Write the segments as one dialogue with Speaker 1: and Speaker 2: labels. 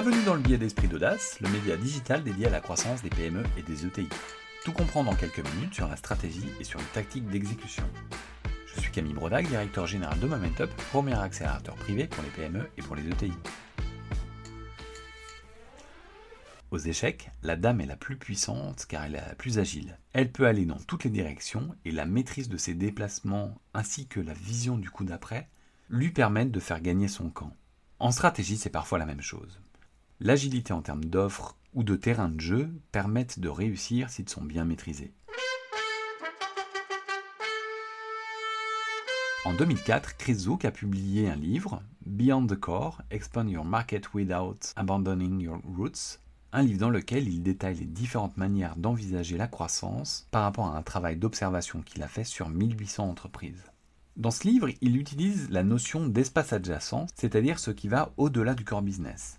Speaker 1: Bienvenue dans le billet d'esprit d'audace, le média digital dédié à la croissance des PME et des ETI. Tout comprendre en quelques minutes sur la stratégie et sur les tactiques d'exécution. Je suis Camille Brodac, directeur général de Momentup, premier accélérateur privé pour les PME et pour les ETI. Aux échecs, la dame est la plus puissante car elle est la plus agile. Elle peut aller dans toutes les directions et la maîtrise de ses déplacements ainsi que la vision du coup d'après lui permettent de faire gagner son camp. En stratégie, c'est parfois la même chose. L'agilité en termes d'offres ou de terrain de jeu permettent de réussir s'ils sont bien maîtrisés. En 2004, Chris Zook a publié un livre, Beyond the Core, Expand Your Market Without Abandoning Your Roots, un livre dans lequel il détaille les différentes manières d'envisager la croissance par rapport à un travail d'observation qu'il a fait sur 1800 entreprises. Dans ce livre, il utilise la notion d'espace adjacent, c'est-à-dire ce qui va au-delà du core business.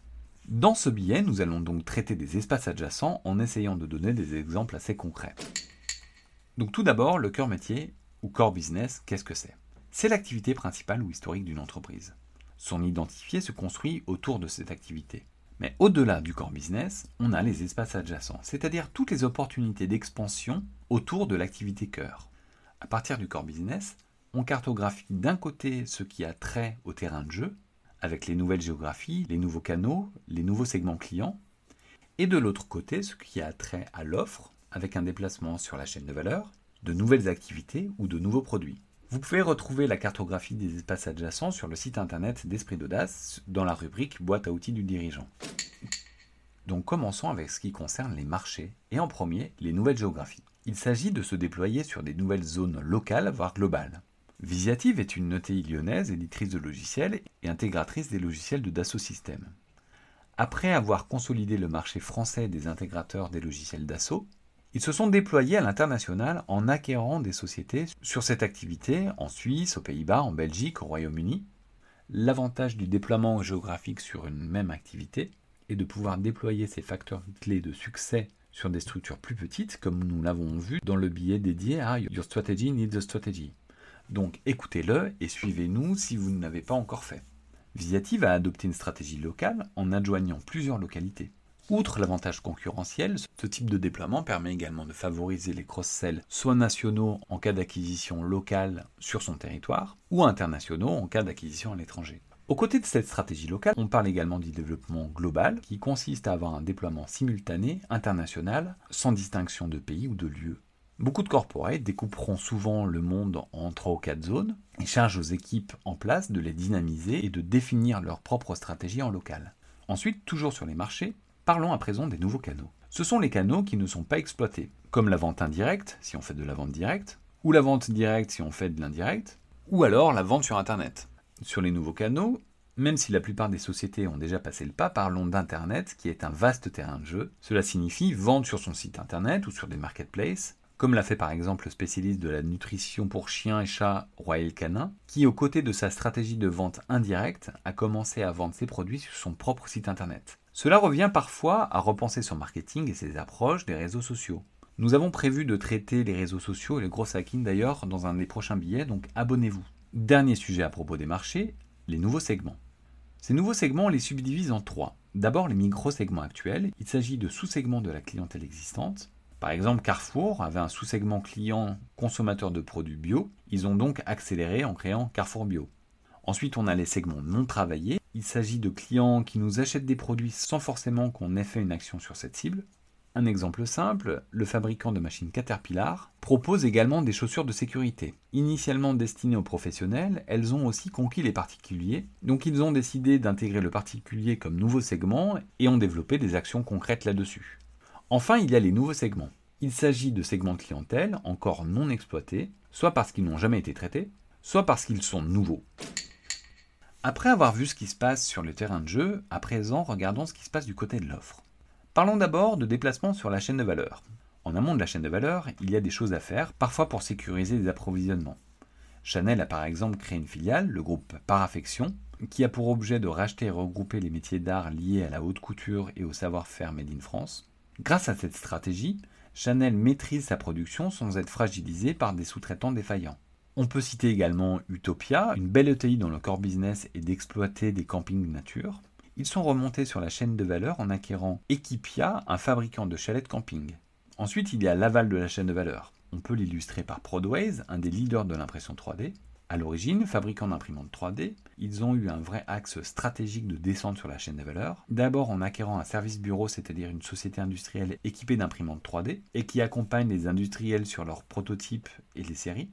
Speaker 1: Dans ce billet, nous allons donc traiter des espaces adjacents en essayant de donner des exemples assez concrets. Donc tout d'abord, le cœur métier ou core business, qu'est-ce que c'est? C'est l'activité principale ou historique d'une entreprise. Son identifié se construit autour de cette activité. Mais au-delà du core business, on a les espaces adjacents, c'est-à-dire toutes les opportunités d'expansion autour de l'activité cœur. À partir du core business, on cartographie d'un côté ce qui a trait au terrain de jeu, avec les nouvelles géographies, les nouveaux canaux, les nouveaux segments clients, et de l'autre côté ce qui a trait à l'offre, avec un déplacement sur la chaîne de valeur, de nouvelles activités ou de nouveaux produits. Vous pouvez retrouver la cartographie des espaces adjacents sur le site internet d'Esprit d'Audace dans la rubrique Boîte à outils du dirigeant. Donc commençons avec ce qui concerne les marchés, et en premier les nouvelles géographies. Il s'agit de se déployer sur des nouvelles zones locales, voire globales. Visiative est une ETI lyonnaise, éditrice de logiciels et intégratrice des logiciels de Dassault Systèmes. Après avoir consolidé le marché français des intégrateurs des logiciels Dassault, ils se sont déployés à l'international en acquérant des sociétés sur cette activité en Suisse, aux Pays-Bas, en Belgique, au Royaume-Uni. L'avantage du déploiement géographique sur une même activité est de pouvoir déployer ces facteurs clés de succès sur des structures plus petites, comme nous l'avons vu dans le billet dédié à Your Strategy Needs a Strategy. Donc écoutez-le et suivez-nous si vous ne l'avez pas encore fait. Visiative a adopté une stratégie locale en adjoignant plusieurs localités. Outre l'avantage concurrentiel, ce type de déploiement permet également de favoriser les cross-sells soit nationaux en cas d'acquisition locale sur son territoire, ou internationaux en cas d'acquisition à l'étranger. Aux côtés de cette stratégie locale, on parle également du développement global, qui consiste à avoir un déploiement simultané, international, sans distinction de pays ou de lieu. Beaucoup de corporates découperont souvent le monde en 3 ou 4 zones et chargent aux équipes en place de les dynamiser et de définir leur propre stratégie en local. Ensuite, toujours sur les marchés, parlons à présent des nouveaux canaux. Ce sont les canaux qui ne sont pas exploités, comme la vente indirecte, si on fait de la vente directe, ou la vente directe si on fait de l'indirect, ou alors la vente sur Internet. Sur les nouveaux canaux, même si la plupart des sociétés ont déjà passé le pas, parlons d'Internet, qui est un vaste terrain de jeu. Cela signifie vendre sur son site Internet ou sur des marketplaces, comme l'a fait par exemple le spécialiste de la nutrition pour chiens et chats Royal Canin, qui aux côtés de sa stratégie de vente indirecte a commencé à vendre ses produits sur son propre site internet. Cela revient parfois à repenser son marketing et ses approches des réseaux sociaux. Nous avons prévu de traiter les réseaux sociaux et les gros hacking d'ailleurs dans un des prochains billets, donc abonnez-vous. Dernier sujet à propos des marchés, les nouveaux segments. Ces nouveaux segments, les subdivise en trois. D'abord les micro-segments actuels, il s'agit de sous-segments de la clientèle existante, par exemple, Carrefour avait un sous-segment client consommateur de produits bio. Ils ont donc accéléré en créant Carrefour Bio. Ensuite, on a les segments non travaillés. Il s'agit de clients qui nous achètent des produits sans forcément qu'on ait fait une action sur cette cible. Un exemple simple, le fabricant de machines Caterpillar propose également des chaussures de sécurité. Initialement destinées aux professionnels, elles ont aussi conquis les particuliers, donc ils ont décidé d'intégrer le particulier comme nouveau segment et ont développé des actions concrètes là-dessus. Enfin, il y a les nouveaux segments. Il s'agit de segments de clientèle encore non exploités, soit parce qu'ils n'ont jamais été traités, soit parce qu'ils sont nouveaux. Après avoir vu ce qui se passe sur le terrain de jeu, à présent regardons ce qui se passe du côté de l'offre. Parlons d'abord de déplacement sur la chaîne de valeur. En amont de la chaîne de valeur, il y a des choses à faire, parfois pour sécuriser les approvisionnements. Chanel a par exemple créé une filiale, le groupe Paraffection, qui a pour objet de racheter et regrouper les métiers d'art liés à la haute couture et au savoir-faire made in France. Grâce à cette stratégie, Chanel maîtrise sa production sans être fragilisé par des sous-traitants défaillants. On peut citer également Utopia, une belle ETI dont le core business est d'exploiter des campings nature. Ils sont remontés sur la chaîne de valeur en acquérant Equipia, un fabricant de chalets de camping. Ensuite, il y a l'aval de la chaîne de valeur. On peut l'illustrer par Prodways, un des leaders de l'impression 3D. À l'origine, fabricant d'imprimantes 3D, ils ont eu un vrai axe stratégique de descente sur la chaîne de valeur. D'abord en acquérant un service bureau, c'est-à-dire une société industrielle équipée d'imprimantes 3D et qui accompagne les industriels sur leurs prototypes et les séries.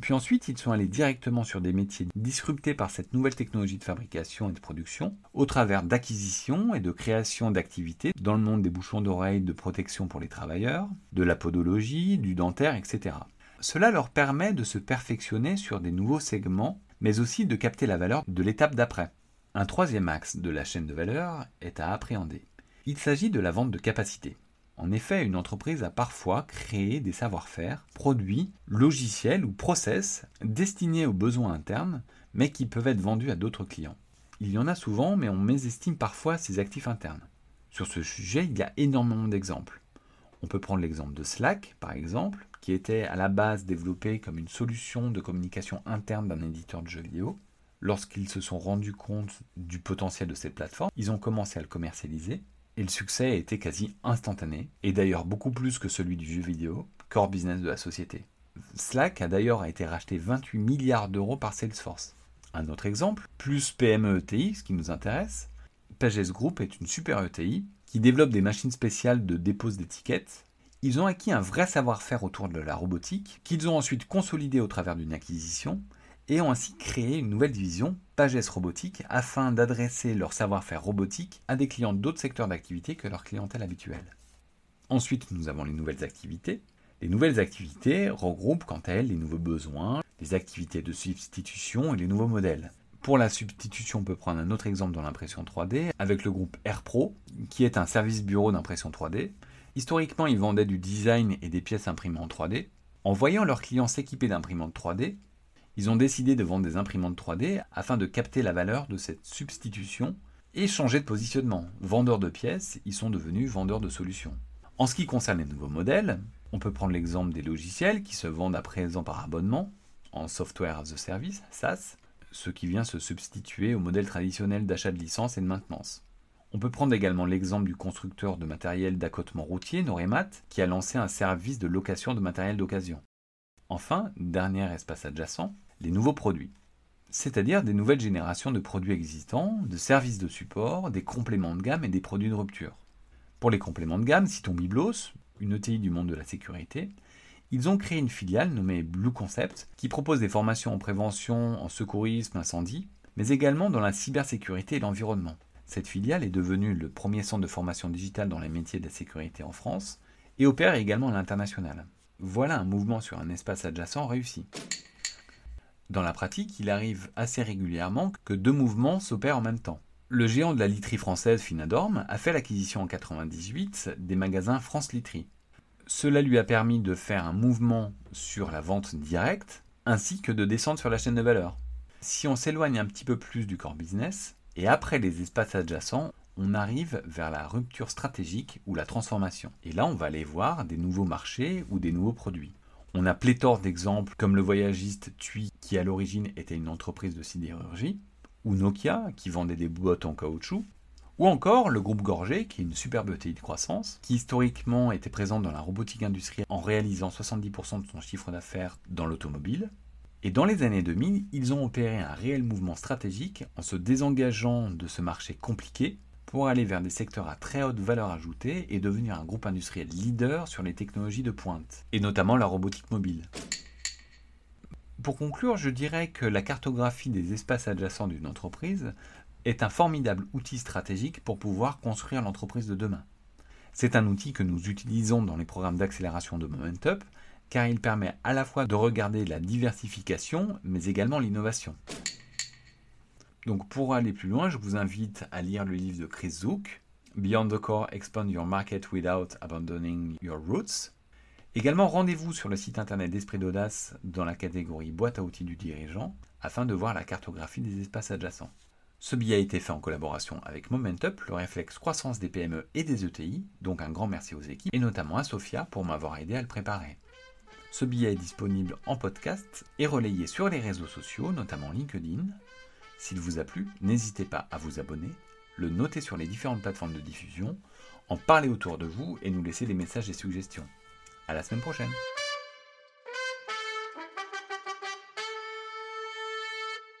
Speaker 1: Puis ensuite, ils sont allés directement sur des métiers disruptés par cette nouvelle technologie de fabrication et de production, au travers d'acquisitions et de création d'activités dans le monde des bouchons d'oreilles de protection pour les travailleurs, de la podologie, du dentaire, etc. Cela leur permet de se perfectionner sur des nouveaux segments, mais aussi de capter la valeur de l'étape d'après. Un troisième axe de la chaîne de valeur est à appréhender. Il s'agit de la vente de capacité. En effet, une entreprise a parfois créé des savoir-faire, produits, logiciels ou process destinés aux besoins internes, mais qui peuvent être vendus à d'autres clients. Il y en a souvent, mais on mésestime parfois ces actifs internes. Sur ce sujet, il y a énormément d'exemples. On peut prendre l'exemple de Slack, par exemple, qui était à la base développé comme une solution de communication interne d'un éditeur de jeux vidéo. Lorsqu'ils se sont rendus compte du potentiel de cette plateforme, ils ont commencé à le commercialiser et le succès a été quasi instantané, et d'ailleurs beaucoup plus que celui du jeu vidéo, core business de la société. Slack a d'ailleurs été racheté 28 milliards d'euros par Salesforce. Un autre exemple, plus PME ETI, ce qui nous intéresse, Pages Group est une super ETI qui développe des machines spéciales de dépose d'étiquettes. Ils ont acquis un vrai savoir-faire autour de la robotique, qu'ils ont ensuite consolidé au travers d'une acquisition, et ont ainsi créé une nouvelle division, Pages Robotique, afin d'adresser leur savoir-faire robotique à des clients d'autres secteurs d'activité que leur clientèle habituelle. Ensuite, nous avons les nouvelles activités. Les nouvelles activités regroupent quant à elles les nouveaux besoins, les activités de substitution et les nouveaux modèles. Pour la substitution, on peut prendre un autre exemple dans l'impression 3D avec le groupe AirPro, qui est un service bureau d'impression 3D. Historiquement, ils vendaient du design et des pièces imprimées en 3D. En voyant leurs clients s'équiper d'imprimantes 3D, ils ont décidé de vendre des imprimantes 3D afin de capter la valeur de cette substitution et changer de positionnement. Vendeurs de pièces, ils sont devenus vendeurs de solutions. En ce qui concerne les nouveaux modèles, on peut prendre l'exemple des logiciels qui se vendent à présent par abonnement, en software as a service, SaaS, ce qui vient se substituer au modèle traditionnel d'achat de licence et de maintenance. On peut prendre également l'exemple du constructeur de matériel d'accotement routier, Noremat, qui a lancé un service de location de matériel d'occasion. Enfin, dernier espace adjacent, les nouveaux produits, c'est-à-dire des nouvelles générations de produits existants, de services de support, des compléments de gamme et des produits de rupture. Pour les compléments de gamme, citons Biblos, une ETI du monde de la sécurité, ils ont créé une filiale nommée Blue Concept qui propose des formations en prévention, en secourisme, incendie, mais également dans la cybersécurité et l'environnement. Cette filiale est devenue le premier centre de formation digitale dans les métiers de la sécurité en France et opère également à l'international. Voilà un mouvement sur un espace adjacent réussi. Dans la pratique, il arrive assez régulièrement que deux mouvements s'opèrent en même temps. Le géant de la literie française Finadorm a fait l'acquisition en 1998 des magasins France Literie. Cela lui a permis de faire un mouvement sur la vente directe ainsi que de descendre sur la chaîne de valeur. Si on s'éloigne un petit peu plus du core business, et après les espaces adjacents, on arrive vers la rupture stratégique ou la transformation. Et là, on va aller voir des nouveaux marchés ou des nouveaux produits. On a pléthore d'exemples comme le voyagiste TUI qui à l'origine était une entreprise de sidérurgie, ou Nokia qui vendait des boîtes en caoutchouc, ou encore le groupe Gorgé qui est une superbe ETI de croissance, qui historiquement était présente dans la robotique industrielle en réalisant 70% de son chiffre d'affaires dans l'automobile. Et dans les années 2000, ils ont opéré un réel mouvement stratégique en se désengageant de ce marché compliqué pour aller vers des secteurs à très haute valeur ajoutée et devenir un groupe industriel leader sur les technologies de pointe, et notamment la robotique mobile. Pour conclure, je dirais que la cartographie des espaces adjacents d'une entreprise est un formidable outil stratégique pour pouvoir construire l'entreprise de demain. C'est un outil que nous utilisons dans les programmes d'accélération de Momentup car il permet à la fois de regarder la diversification mais également l'innovation. Donc pour aller plus loin, je vous invite à lire le livre de Chris Zook, Beyond the Core, Expand Your Market Without Abandoning Your Roots. Également, rendez-vous sur le site internet d'Esprit d'Audace dans la catégorie boîte à outils du dirigeant afin de voir la cartographie des espaces adjacents. Ce billet a été fait en collaboration avec Momentup, le réflexe croissance des PME et des ETI, donc un grand merci aux équipes, et notamment à Sophia pour m'avoir aidé à le préparer. Ce billet est disponible en podcast et relayé sur les réseaux sociaux, notamment LinkedIn, s'il vous a plu, n'hésitez pas à vous abonner, le noter sur les différentes plateformes de diffusion, en parler autour de vous et nous laisser des messages et suggestions. À la semaine prochaine